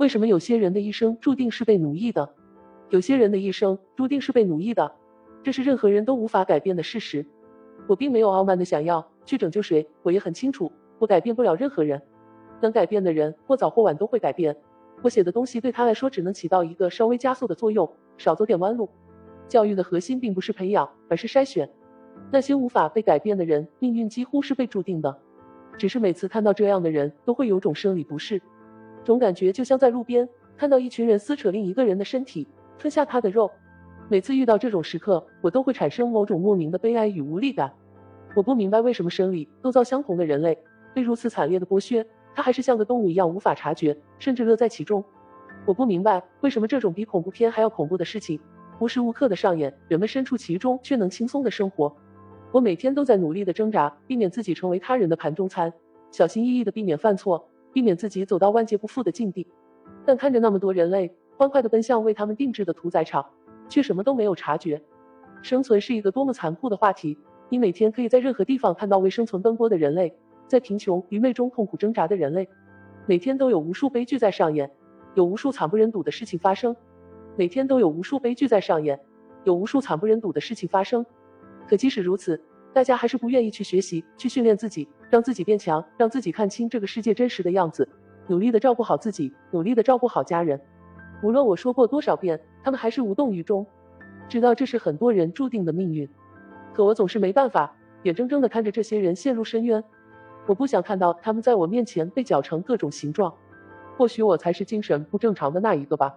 为什么有些人的一生注定是被奴役的？有些人的一生注定是被奴役的，这是任何人都无法改变的事实。我并没有傲慢的想要去拯救谁，我也很清楚，我改变不了任何人。能改变的人，或早或晚都会改变。我写的东西对他来说，只能起到一个稍微加速的作用，少走点弯路。教育的核心并不是培养，而是筛选。那些无法被改变的人，命运几乎是被注定的。只是每次看到这样的人，都会有种生理不适，总感觉就像在路边看到一群人撕扯另一个人的身体。吞下他的肉，每次遇到这种时刻，我都会产生某种莫名的悲哀与无力感。我不明白为什么生理构造相同的人类被如此惨烈的剥削，他还是像个动物一样无法察觉，甚至乐在其中。我不明白为什么这种比恐怖片还要恐怖的事情无时无刻的上演，人们身处其中却能轻松的生活。我每天都在努力的挣扎，避免自己成为他人的盘中餐，小心翼翼的避免犯错，避免自己走到万劫不复的境地。但看着那么多人类。欢快地奔向为他们定制的屠宰场，却什么都没有察觉。生存是一个多么残酷的话题！你每天可以在任何地方看到为生存奔波的人类，在贫穷愚昧中痛苦挣扎的人类。每天都有无数悲剧在上演，有无数惨不忍睹的事情发生。每天都有无数悲剧在上演，有无数惨不忍睹的事情发生。可即使如此，大家还是不愿意去学习，去训练自己，让自己变强，让自己看清这个世界真实的样子，努力的照顾好自己，努力的照顾好家人。无论我说过多少遍，他们还是无动于衷，知道这是很多人注定的命运。可我总是没办法，眼睁睁的看着这些人陷入深渊。我不想看到他们在我面前被搅成各种形状。或许我才是精神不正常的那一个吧。